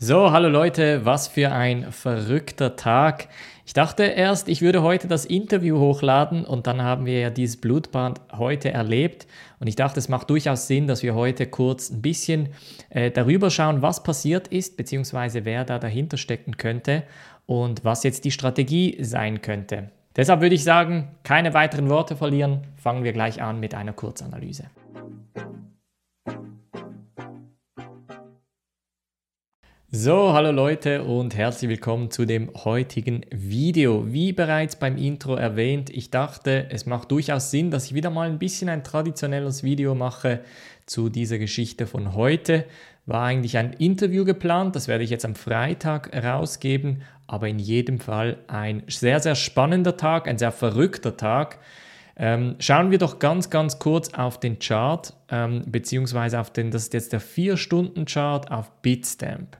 So, hallo Leute, was für ein verrückter Tag. Ich dachte erst, ich würde heute das Interview hochladen und dann haben wir ja dieses Blutbad heute erlebt und ich dachte, es macht durchaus Sinn, dass wir heute kurz ein bisschen äh, darüber schauen, was passiert ist, beziehungsweise wer da dahinter stecken könnte und was jetzt die Strategie sein könnte. Deshalb würde ich sagen, keine weiteren Worte verlieren, fangen wir gleich an mit einer Kurzanalyse. So, hallo Leute und herzlich willkommen zu dem heutigen Video. Wie bereits beim Intro erwähnt, ich dachte, es macht durchaus Sinn, dass ich wieder mal ein bisschen ein traditionelles Video mache zu dieser Geschichte von heute. War eigentlich ein Interview geplant, das werde ich jetzt am Freitag rausgeben, aber in jedem Fall ein sehr, sehr spannender Tag, ein sehr verrückter Tag. Ähm, schauen wir doch ganz, ganz kurz auf den Chart, ähm, beziehungsweise auf den, das ist jetzt der 4-Stunden-Chart auf Bitstamp.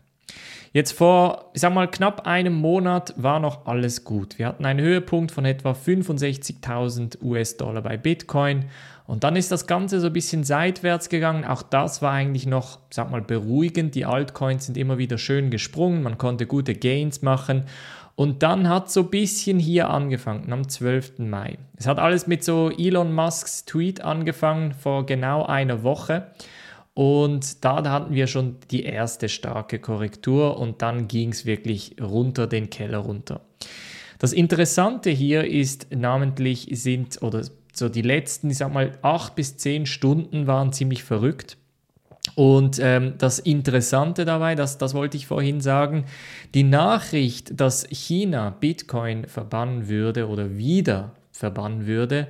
Jetzt vor, ich sag mal, knapp einem Monat war noch alles gut. Wir hatten einen Höhepunkt von etwa 65.000 US-Dollar bei Bitcoin und dann ist das Ganze so ein bisschen seitwärts gegangen. Auch das war eigentlich noch, sag mal, beruhigend. Die Altcoins sind immer wieder schön gesprungen, man konnte gute Gains machen. Und dann hat so ein bisschen hier angefangen, am 12. Mai. Es hat alles mit so Elon Musks Tweet angefangen vor genau einer Woche. Und da hatten wir schon die erste starke Korrektur und dann ging es wirklich runter den Keller runter. Das Interessante hier ist namentlich sind, oder so die letzten, ich sag mal, acht bis zehn Stunden waren ziemlich verrückt. Und ähm, das Interessante dabei, das, das wollte ich vorhin sagen, die Nachricht, dass China Bitcoin verbannen würde oder wieder verbannen würde,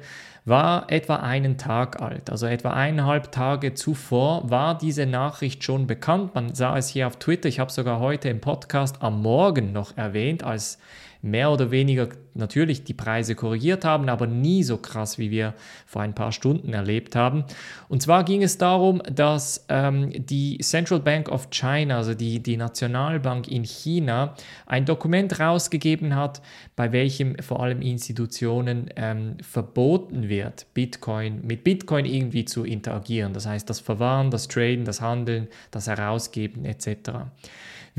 war etwa einen Tag alt. Also etwa eineinhalb Tage zuvor war diese Nachricht schon bekannt. Man sah es hier auf Twitter. Ich habe sogar heute im Podcast am Morgen noch erwähnt, als mehr oder weniger natürlich die Preise korrigiert haben, aber nie so krass, wie wir vor ein paar Stunden erlebt haben. Und zwar ging es darum, dass ähm, die Central Bank of China, also die, die Nationalbank in China, ein Dokument rausgegeben hat, bei welchem vor allem Institutionen ähm, verboten wird, Bitcoin, mit Bitcoin irgendwie zu interagieren. Das heißt, das Verwahren, das Traden, das Handeln, das Herausgeben etc.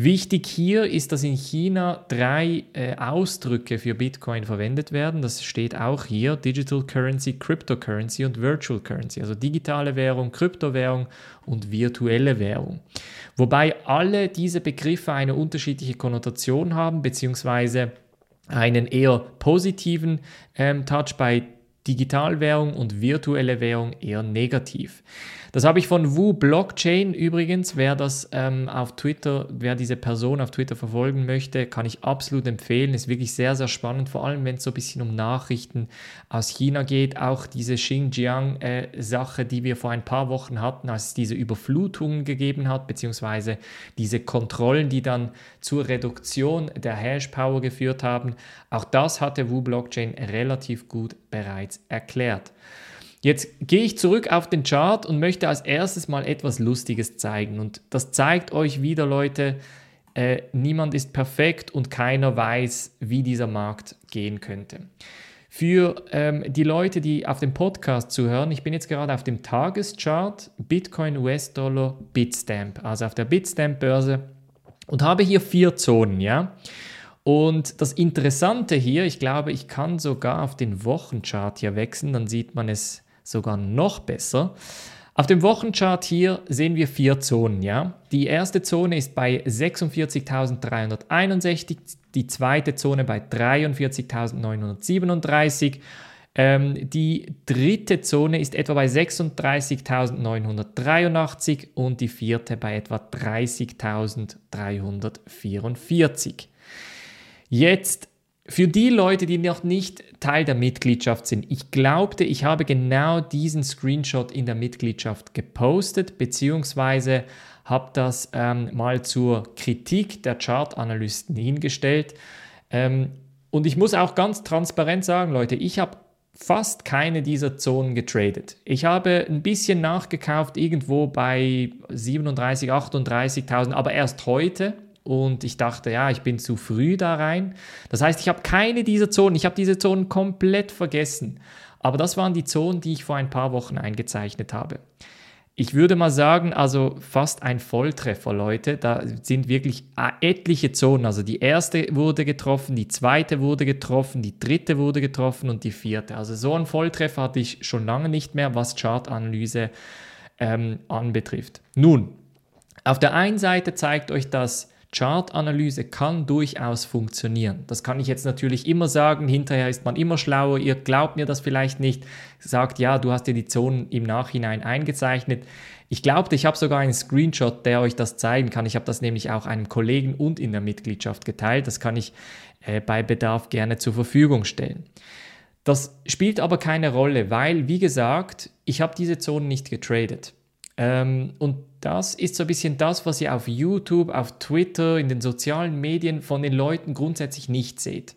Wichtig hier ist, dass in China drei äh, Ausdrücke für Bitcoin verwendet werden. Das steht auch hier: Digital Currency, Cryptocurrency und Virtual Currency, also digitale Währung, Kryptowährung und virtuelle Währung. Wobei alle diese Begriffe eine unterschiedliche Konnotation haben, beziehungsweise einen eher positiven ähm, Touch bei Digitalwährung und virtuelle Währung eher negativ. Das habe ich von Wu Blockchain übrigens. Wer das ähm, auf Twitter, wer diese Person auf Twitter verfolgen möchte, kann ich absolut empfehlen. Ist wirklich sehr, sehr spannend, vor allem wenn es so ein bisschen um Nachrichten aus China geht. Auch diese Xinjiang-Sache, äh, die wir vor ein paar Wochen hatten, als es diese Überflutungen gegeben hat, beziehungsweise diese Kontrollen, die dann zur Reduktion der Hashpower geführt haben. Auch das hatte Wu Blockchain relativ gut bereits erklärt. Jetzt gehe ich zurück auf den Chart und möchte als erstes mal etwas Lustiges zeigen. Und das zeigt euch wieder, Leute, äh, niemand ist perfekt und keiner weiß, wie dieser Markt gehen könnte. Für ähm, die Leute, die auf dem Podcast zuhören, ich bin jetzt gerade auf dem Tageschart Bitcoin, US-Dollar, Bitstamp, also auf der Bitstamp-Börse und habe hier vier Zonen, ja. Und das Interessante hier, ich glaube, ich kann sogar auf den Wochenchart hier wechseln, dann sieht man es sogar noch besser. Auf dem Wochenchart hier sehen wir vier Zonen. Ja? Die erste Zone ist bei 46.361, die zweite Zone bei 43.937. Ähm, die dritte Zone ist etwa bei 36.983 und die vierte bei etwa 30.344. Jetzt für die Leute, die noch nicht Teil der Mitgliedschaft sind, ich glaubte, ich habe genau diesen Screenshot in der Mitgliedschaft gepostet, beziehungsweise habe das ähm, mal zur Kritik der Chartanalysten hingestellt. Ähm, und ich muss auch ganz transparent sagen, Leute, ich habe fast keine dieser Zonen getradet. Ich habe ein bisschen nachgekauft irgendwo bei 37, 38.000, aber erst heute und ich dachte, ja, ich bin zu früh da rein. Das heißt, ich habe keine dieser Zonen, ich habe diese Zonen komplett vergessen. Aber das waren die Zonen, die ich vor ein paar Wochen eingezeichnet habe. ich würde mal sagen, also fast ein Volltreffer, Leute. Da sind wirklich etliche Zonen. Also die erste wurde getroffen, die zweite wurde getroffen, die dritte wurde getroffen und die vierte. Also so ein Volltreffer hatte ich schon lange nicht mehr, was Chartanalyse ähm, anbetrifft. Nun, auf der einen Seite zeigt euch das, Chartanalyse kann durchaus funktionieren. Das kann ich jetzt natürlich immer sagen. Hinterher ist man immer schlauer. Ihr glaubt mir das vielleicht nicht. Sagt, ja, du hast dir die Zonen im Nachhinein eingezeichnet. Ich glaube, ich habe sogar einen Screenshot, der euch das zeigen kann. Ich habe das nämlich auch einem Kollegen und in der Mitgliedschaft geteilt. Das kann ich äh, bei Bedarf gerne zur Verfügung stellen. Das spielt aber keine Rolle, weil, wie gesagt, ich habe diese Zonen nicht getradet. Ähm, und das ist so ein bisschen das, was ihr auf YouTube, auf Twitter, in den sozialen Medien von den Leuten grundsätzlich nicht seht.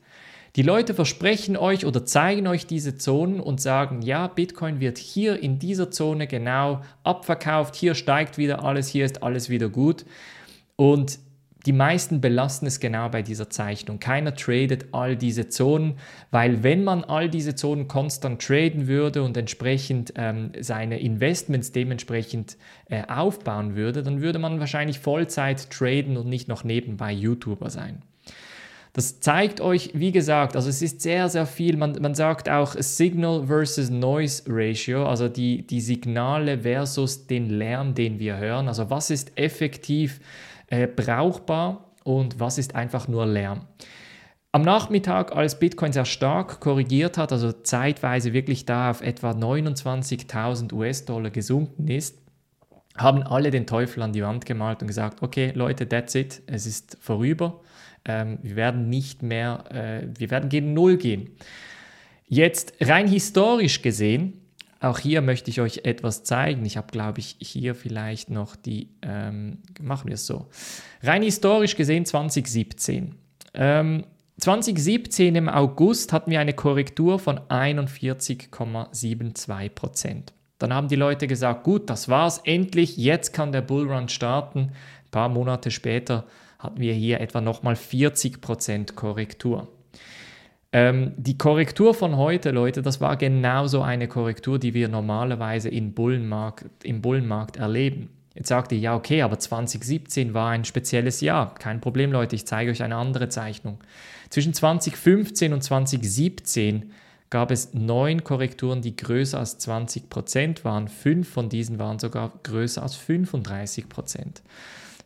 Die Leute versprechen euch oder zeigen euch diese Zonen und sagen, ja, Bitcoin wird hier in dieser Zone genau abverkauft, hier steigt wieder alles, hier ist alles wieder gut. Und die meisten belassen es genau bei dieser Zeichnung. Keiner tradet all diese Zonen, weil wenn man all diese Zonen konstant traden würde und entsprechend ähm, seine Investments dementsprechend äh, aufbauen würde, dann würde man wahrscheinlich Vollzeit traden und nicht noch nebenbei YouTuber sein. Das zeigt euch, wie gesagt, also es ist sehr, sehr viel. Man, man sagt auch Signal versus Noise Ratio, also die, die Signale versus den Lärm, den wir hören. Also was ist effektiv äh, brauchbar und was ist einfach nur Lärm. Am Nachmittag, als Bitcoin sehr stark korrigiert hat, also zeitweise wirklich da auf etwa 29.000 US-Dollar gesunken ist, haben alle den Teufel an die Wand gemalt und gesagt, okay Leute, that's it, es ist vorüber, ähm, wir werden nicht mehr, äh, wir werden gegen Null gehen. Jetzt rein historisch gesehen auch hier möchte ich euch etwas zeigen. Ich habe, glaube ich, hier vielleicht noch die, ähm, machen wir es so. Rein historisch gesehen 2017. Ähm, 2017 im August hatten wir eine Korrektur von 41,72 Prozent. Dann haben die Leute gesagt, gut, das war's, endlich, jetzt kann der Bullrun starten. Ein paar Monate später hatten wir hier etwa nochmal 40 Prozent Korrektur. Ähm, die Korrektur von heute, Leute, das war genauso eine Korrektur, die wir normalerweise in Bullenmarkt, im Bullenmarkt erleben. Jetzt sagt ihr, ja, okay, aber 2017 war ein spezielles Jahr. Kein Problem, Leute, ich zeige euch eine andere Zeichnung. Zwischen 2015 und 2017 gab es neun Korrekturen, die größer als 20% waren. Fünf von diesen waren sogar größer als 35%.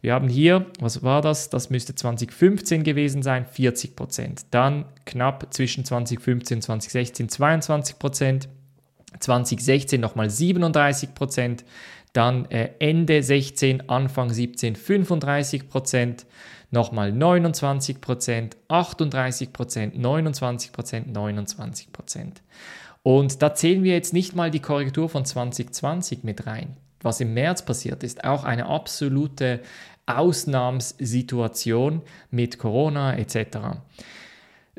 Wir haben hier, was war das? Das müsste 2015 gewesen sein, 40 Prozent. Dann knapp zwischen 2015 und 2016 22 Prozent. 2016 nochmal 37 Prozent. Dann äh, Ende 16, Anfang 17 35 Prozent. Nochmal 29 Prozent, 38 Prozent, 29 Prozent, 29 Prozent. Und da zählen wir jetzt nicht mal die Korrektur von 2020 mit rein was im März passiert ist, auch eine absolute Ausnahmssituation mit Corona etc.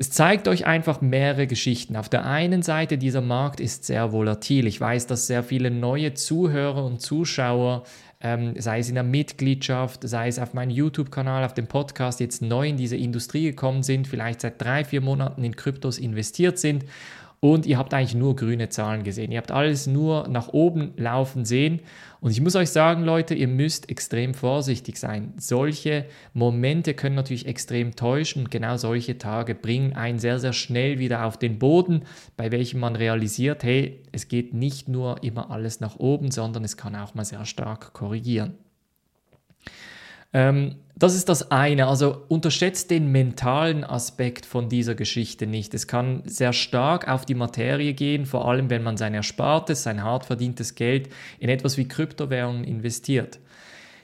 Es zeigt euch einfach mehrere Geschichten. Auf der einen Seite, dieser Markt ist sehr volatil. Ich weiß, dass sehr viele neue Zuhörer und Zuschauer, ähm, sei es in der Mitgliedschaft, sei es auf meinem YouTube-Kanal, auf dem Podcast, jetzt neu in diese Industrie gekommen sind, vielleicht seit drei, vier Monaten in Kryptos investiert sind und ihr habt eigentlich nur grüne Zahlen gesehen. Ihr habt alles nur nach oben laufen sehen. Und ich muss euch sagen, Leute, ihr müsst extrem vorsichtig sein. Solche Momente können natürlich extrem täuschen und genau solche Tage bringen einen sehr, sehr schnell wieder auf den Boden, bei welchem man realisiert, hey, es geht nicht nur immer alles nach oben, sondern es kann auch mal sehr stark korrigieren. Ähm, das ist das eine. Also unterschätzt den mentalen Aspekt von dieser Geschichte nicht. Es kann sehr stark auf die Materie gehen, vor allem wenn man sein Erspartes, sein hart verdientes Geld in etwas wie Kryptowährungen investiert.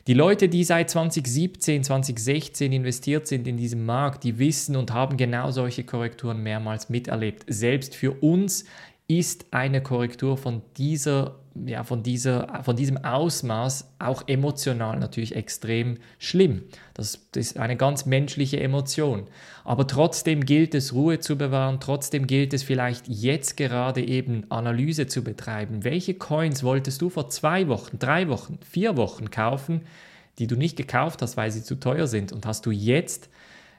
Die Leute, die seit 2017, 2016 investiert sind in diesem Markt, die wissen und haben genau solche Korrekturen mehrmals miterlebt. Selbst für uns ist eine Korrektur von dieser ja, von, dieser, von diesem Ausmaß auch emotional natürlich extrem schlimm. Das, das, ist eine ganz menschliche Emotion. Aber trotzdem gilt es, Ruhe zu bewahren, trotzdem gilt es vielleicht jetzt gerade eben Analyse zu betreiben. Welche Coins wolltest du vor zwei Wochen, drei Wochen, vier Wochen kaufen, die du nicht gekauft hast, weil sie zu teuer sind und hast du jetzt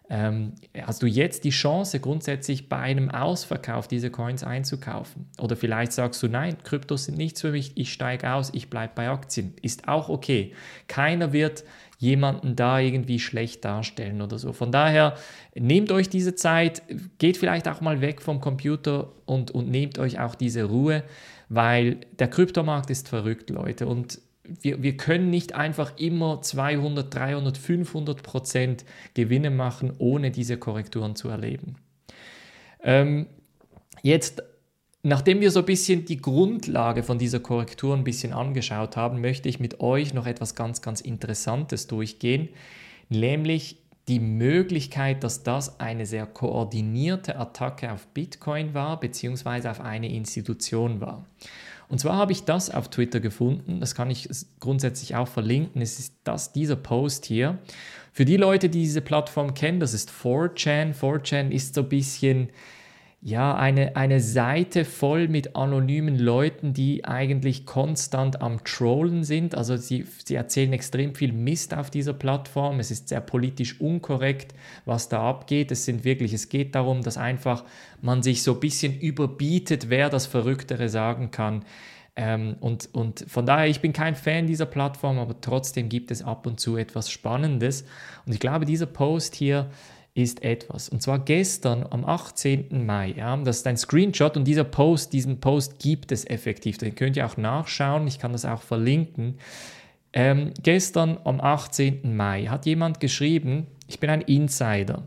hast du jetzt die Chance, grundsätzlich bei einem Ausverkauf diese Coins einzukaufen. Oder vielleicht sagst du, nein, Kryptos sind nichts für mich, ich steige aus, ich bleibe bei Aktien. Ist auch okay. Keiner wird jemanden da irgendwie schlecht darstellen oder so. Von daher nehmt euch diese Zeit, geht vielleicht auch mal weg vom Computer und, und nehmt euch auch diese Ruhe, weil der Kryptomarkt ist verrückt, Leute. Und wir, wir können nicht einfach immer 200, 300, 500 Prozent Gewinne machen, ohne diese Korrekturen zu erleben. Ähm, jetzt, nachdem wir so ein bisschen die Grundlage von dieser Korrektur ein bisschen angeschaut haben, möchte ich mit euch noch etwas ganz, ganz Interessantes durchgehen, nämlich die Möglichkeit, dass das eine sehr koordinierte Attacke auf Bitcoin war, beziehungsweise auf eine Institution war. Und zwar habe ich das auf Twitter gefunden, das kann ich grundsätzlich auch verlinken, es ist das, dieser Post hier. Für die Leute, die diese Plattform kennen, das ist 4chan. 4chan ist so ein bisschen ja, eine, eine Seite voll mit anonymen Leuten, die eigentlich konstant am Trollen sind. Also sie, sie erzählen extrem viel Mist auf dieser Plattform. Es ist sehr politisch unkorrekt, was da abgeht. Es sind wirklich, es geht darum, dass einfach man sich so ein bisschen überbietet, wer das Verrücktere sagen kann. Ähm, und, und von daher, ich bin kein Fan dieser Plattform, aber trotzdem gibt es ab und zu etwas Spannendes. Und ich glaube, dieser Post hier ist etwas. Und zwar gestern am 18. Mai. Ja, das ist ein Screenshot und dieser Post, diesen Post gibt es effektiv. Den könnt ihr auch nachschauen. Ich kann das auch verlinken. Ähm, gestern am 18. Mai hat jemand geschrieben, ich bin ein Insider.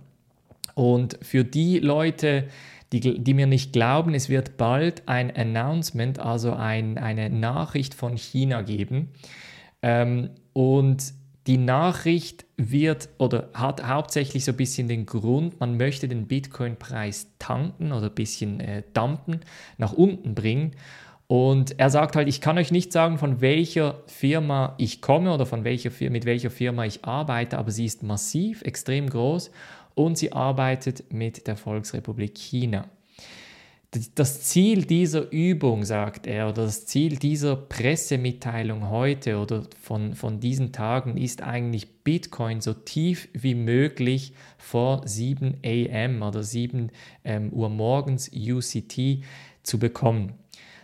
Und für die Leute, die, die mir nicht glauben, es wird bald ein Announcement, also ein, eine Nachricht von China geben. Ähm, und die Nachricht wird oder hat hauptsächlich so ein bisschen den Grund, man möchte den Bitcoin-Preis tanken oder ein bisschen äh, dampen, nach unten bringen. Und er sagt halt, ich kann euch nicht sagen, von welcher Firma ich komme oder von welcher, mit welcher Firma ich arbeite, aber sie ist massiv, extrem groß und sie arbeitet mit der Volksrepublik China. Das Ziel dieser Übung, sagt er, oder das Ziel dieser Pressemitteilung heute oder von, von diesen Tagen ist eigentlich Bitcoin so tief wie möglich vor 7 am oder 7 ähm, Uhr morgens UCT zu bekommen.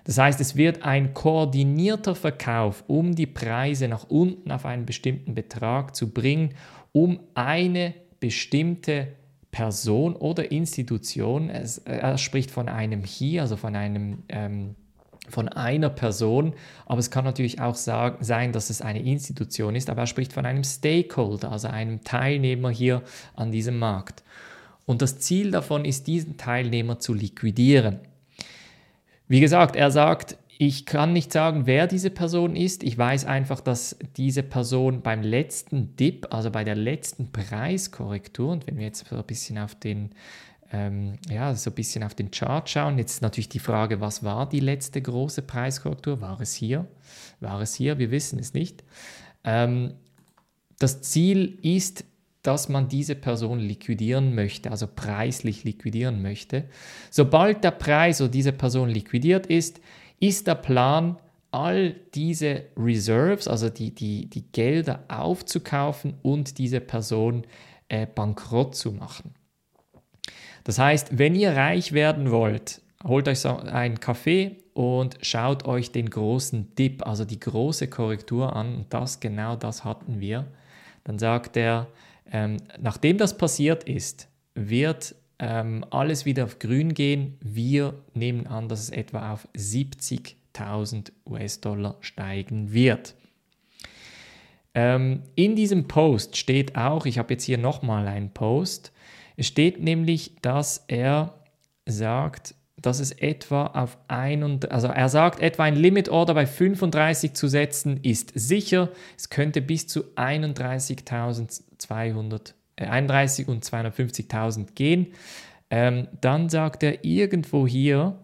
Das heißt, es wird ein koordinierter Verkauf, um die Preise nach unten auf einen bestimmten Betrag zu bringen, um eine bestimmte Person oder Institution. Es, er spricht von einem Hier, also von einem ähm, von einer Person, aber es kann natürlich auch sagen, sein, dass es eine Institution ist, aber er spricht von einem Stakeholder, also einem Teilnehmer hier an diesem Markt. Und das Ziel davon ist, diesen Teilnehmer zu liquidieren. Wie gesagt, er sagt, ich kann nicht sagen, wer diese Person ist. Ich weiß einfach, dass diese Person beim letzten Dip, also bei der letzten Preiskorrektur, und wenn wir jetzt so ein bisschen auf den, ähm, ja, so ein bisschen auf den Chart schauen, jetzt natürlich die Frage, was war die letzte große Preiskorrektur? War es hier? War es hier? Wir wissen es nicht. Ähm, das Ziel ist, dass man diese Person liquidieren möchte, also preislich liquidieren möchte. Sobald der Preis oder diese Person liquidiert ist, ist der Plan, all diese Reserves, also die, die, die Gelder aufzukaufen und diese Person äh, bankrott zu machen. Das heißt, wenn ihr reich werden wollt, holt euch einen Kaffee und schaut euch den großen Dip, also die große Korrektur an. Und das, genau das hatten wir. Dann sagt er, ähm, nachdem das passiert ist, wird ähm, alles wieder auf grün gehen. Wir nehmen an, dass es etwa auf 70.000 US-Dollar steigen wird. Ähm, in diesem Post steht auch, ich habe jetzt hier nochmal einen Post, es steht nämlich, dass er sagt, dass es etwa auf ein also er sagt, etwa ein Limit Order bei 35 zu setzen ist sicher. Es könnte bis zu 31.200 31 und 250.000 gehen. Ähm, dann sagt er irgendwo hier,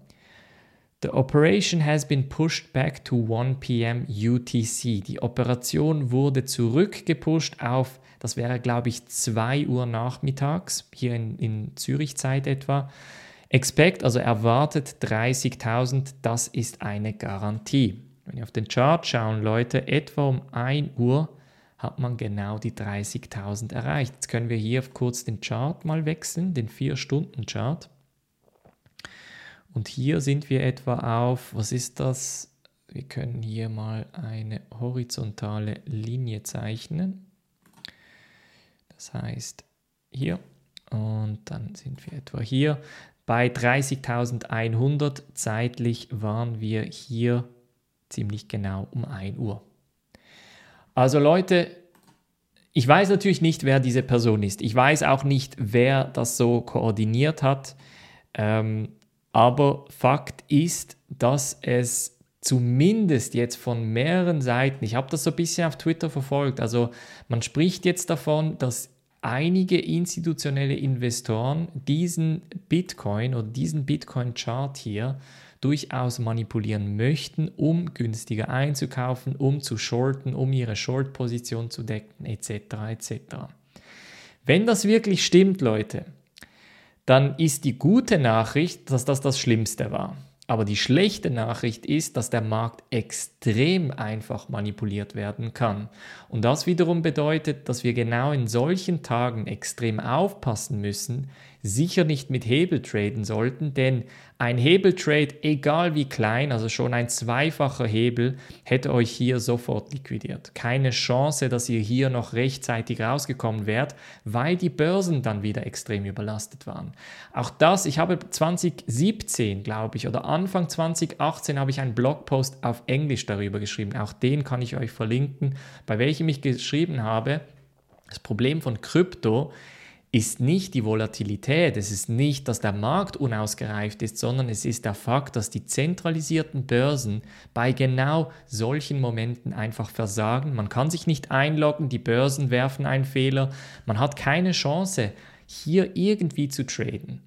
The operation has been pushed back to 1 p.m. UTC. Die Operation wurde zurückgepusht auf, das wäre glaube ich 2 Uhr nachmittags, hier in, in Zürich Zeit etwa. Expect, also erwartet 30.000, das ist eine Garantie. Wenn ihr auf den Chart schauen, Leute, etwa um 1 Uhr hat man genau die 30.000 erreicht. Jetzt können wir hier kurz den Chart mal wechseln, den 4-Stunden-Chart. Und hier sind wir etwa auf, was ist das? Wir können hier mal eine horizontale Linie zeichnen. Das heißt hier und dann sind wir etwa hier bei 30.100. Zeitlich waren wir hier ziemlich genau um 1 Uhr. Also Leute, ich weiß natürlich nicht, wer diese Person ist. Ich weiß auch nicht, wer das so koordiniert hat. Ähm, aber Fakt ist, dass es zumindest jetzt von mehreren Seiten, ich habe das so ein bisschen auf Twitter verfolgt, also man spricht jetzt davon, dass einige institutionelle Investoren diesen Bitcoin oder diesen Bitcoin-Chart hier durchaus manipulieren möchten, um günstiger einzukaufen, um zu shorten, um ihre Short-Position zu decken, etc. etc. Wenn das wirklich stimmt, Leute, dann ist die gute Nachricht, dass das das Schlimmste war. Aber die schlechte Nachricht ist, dass der Markt extrem einfach manipuliert werden kann. Und das wiederum bedeutet, dass wir genau in solchen Tagen extrem aufpassen müssen, sicher nicht mit Hebel traden sollten, denn ein Hebeltrade, egal wie klein, also schon ein zweifacher Hebel, hätte euch hier sofort liquidiert. Keine Chance, dass ihr hier noch rechtzeitig rausgekommen wärt, weil die Börsen dann wieder extrem überlastet waren. Auch das, ich habe 2017, glaube ich, oder Anfang 2018 habe ich einen Blogpost auf Englisch darüber geschrieben. Auch den kann ich euch verlinken, bei welchem ich geschrieben habe, das Problem von Krypto ist nicht die Volatilität, es ist nicht, dass der Markt unausgereift ist, sondern es ist der Fakt, dass die zentralisierten Börsen bei genau solchen Momenten einfach versagen. Man kann sich nicht einloggen, die Börsen werfen einen Fehler, man hat keine Chance, hier irgendwie zu traden.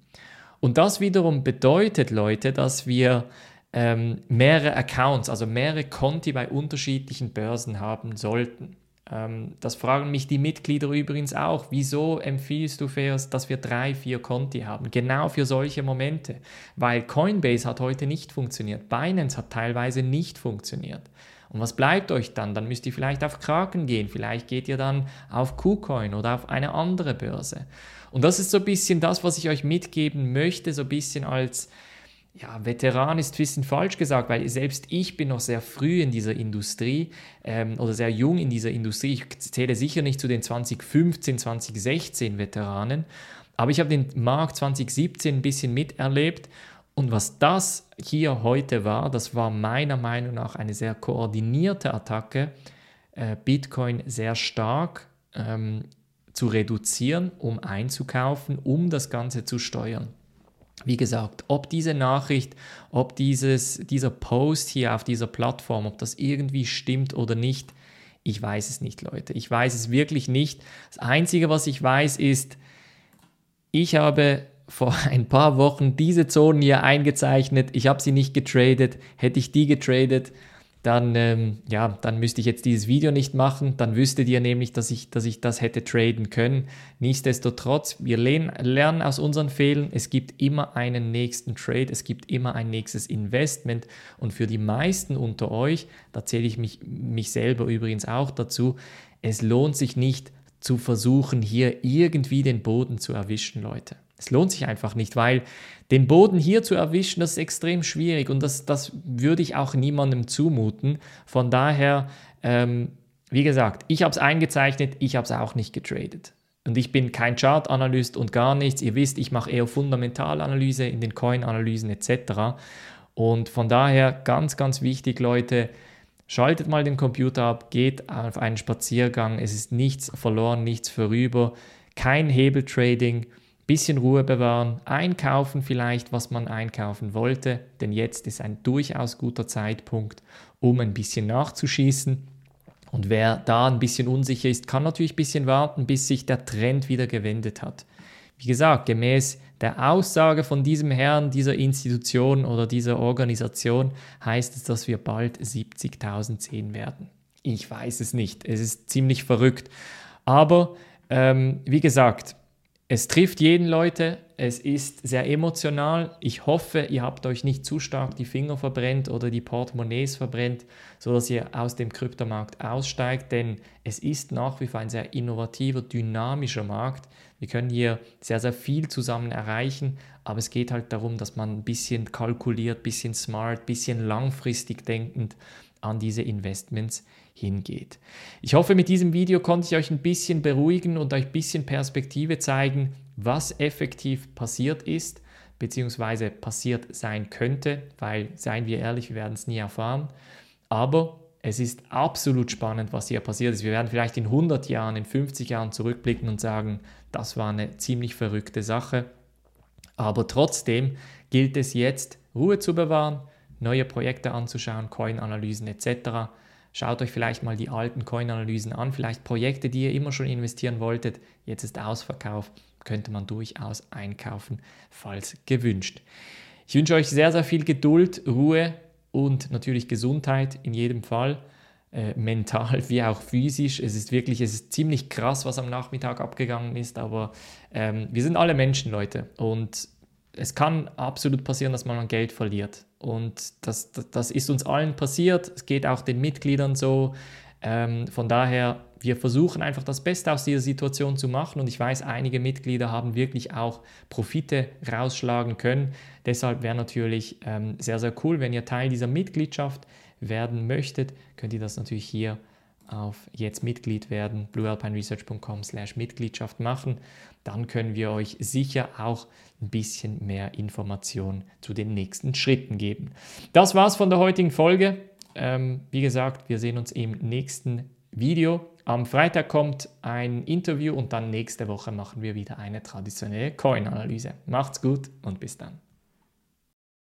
Und das wiederum bedeutet, Leute, dass wir ähm, mehrere Accounts, also mehrere Konti bei unterschiedlichen Börsen haben sollten. Ähm, das fragen mich die Mitglieder übrigens auch. Wieso empfiehlst du, Feos, dass wir drei, vier Konti haben? Genau für solche Momente. Weil Coinbase hat heute nicht funktioniert. Binance hat teilweise nicht funktioniert. Und was bleibt euch dann? Dann müsst ihr vielleicht auf Kraken gehen, vielleicht geht ihr dann auf KuCoin oder auf eine andere Börse. Und das ist so ein bisschen das, was ich euch mitgeben möchte, so ein bisschen als ja, Veteran ist ein bisschen falsch gesagt, weil selbst ich bin noch sehr früh in dieser Industrie ähm, oder sehr jung in dieser Industrie. Ich zähle sicher nicht zu den 2015, 2016 Veteranen, aber ich habe den Markt 2017 ein bisschen miterlebt und was das hier heute war, das war meiner Meinung nach eine sehr koordinierte Attacke, äh, Bitcoin sehr stark ähm, zu reduzieren, um einzukaufen, um das Ganze zu steuern. Wie gesagt, ob diese Nachricht, ob dieses, dieser Post hier auf dieser Plattform, ob das irgendwie stimmt oder nicht, ich weiß es nicht, Leute. Ich weiß es wirklich nicht. Das Einzige, was ich weiß, ist, ich habe vor ein paar Wochen diese Zonen hier eingezeichnet. Ich habe sie nicht getradet. Hätte ich die getradet, dann, ähm, ja, dann müsste ich jetzt dieses Video nicht machen. Dann wüsstet ihr nämlich, dass ich, dass ich das hätte traden können. Nichtsdestotrotz, wir lernen aus unseren Fehlern. Es gibt immer einen nächsten Trade, es gibt immer ein nächstes Investment. Und für die meisten unter euch, da zähle ich mich, mich selber übrigens auch dazu, es lohnt sich nicht zu versuchen, hier irgendwie den Boden zu erwischen, Leute. Es lohnt sich einfach nicht, weil den Boden hier zu erwischen, das ist extrem schwierig und das, das würde ich auch niemandem zumuten. Von daher, ähm, wie gesagt, ich habe es eingezeichnet, ich habe es auch nicht getradet. Und ich bin kein Chart-Analyst und gar nichts. Ihr wisst, ich mache eher Fundamentalanalyse in den Coin-Analysen etc. Und von daher ganz, ganz wichtig, Leute, schaltet mal den Computer ab, geht auf einen Spaziergang. Es ist nichts verloren, nichts vorüber. Kein Hebeltrading bisschen Ruhe bewahren, einkaufen vielleicht, was man einkaufen wollte, denn jetzt ist ein durchaus guter Zeitpunkt, um ein bisschen nachzuschießen. Und wer da ein bisschen unsicher ist, kann natürlich ein bisschen warten, bis sich der Trend wieder gewendet hat. Wie gesagt, gemäß der Aussage von diesem Herrn, dieser Institution oder dieser Organisation heißt es, dass wir bald 70.000 sehen werden. Ich weiß es nicht. Es ist ziemlich verrückt. Aber ähm, wie gesagt, Es trifft jeden Leute, es ist sehr emotional. Ich hoffe, ihr habt euch nicht zu stark die Finger verbrennt oder die Portemonnaies verbrennt, sodass ihr aus dem Kryptomarkt aussteigt, denn es ist nach wie vor ein sehr innovativer, dynamischer Markt. Wir können hier sehr, sehr viel zusammen erreichen, aber es geht halt darum, dass man ein bisschen kalkuliert, ein bisschen smart, ein bisschen langfristig denkend an diese Investments hingeht. Ich hoffe, mit diesem Video konnte ich euch ein bisschen beruhigen und euch ein bisschen Perspektive zeigen, was effektiv passiert ist, beziehungsweise passiert sein könnte, weil, seien wir ehrlich, wir werden es nie erfahren. Aber es ist absolut spannend, was hier passiert ist. Wir werden vielleicht in 100 Jahren, in 50 Jahren zurückblicken und sagen, das war eine ziemlich verrückte Sache. Aber trotzdem gilt es jetzt, Ruhe zu bewahren, neue Projekte anzuschauen, Coin-Analysen etc. Schaut euch vielleicht mal die alten Coin-Analysen an, vielleicht Projekte, die ihr immer schon investieren wolltet. Jetzt ist Ausverkauf, könnte man durchaus einkaufen, falls gewünscht. Ich wünsche euch sehr, sehr viel Geduld, Ruhe und natürlich Gesundheit in jedem Fall. Äh, mental wie auch physisch. Es ist wirklich, es ist ziemlich krass, was am Nachmittag abgegangen ist, aber ähm, wir sind alle Menschen, Leute. Und es kann absolut passieren, dass man Geld verliert. Und das, das, ist uns allen passiert. Es geht auch den Mitgliedern so. Ähm, von daher, wir versuchen einfach das Beste aus dieser Situation zu machen. Und ich weiß, einige Mitglieder haben wirklich auch Profite rausschlagen können. Deshalb wäre natürlich ähm, sehr, sehr cool, wenn ihr Teil dieser Mitgliedschaft werden möchtet, könnt ihr das natürlich hier auf jetzt Mitglied werden, bluealpineresearch.com slash Mitgliedschaft machen. Dann können wir euch sicher auch ein bisschen mehr Informationen zu den nächsten Schritten geben. Das war's von der heutigen Folge. Ähm, wie gesagt, wir sehen uns im nächsten Video. Am Freitag kommt ein Interview und dann nächste Woche machen wir wieder eine traditionelle Coin-Analyse. Macht's gut und bis dann.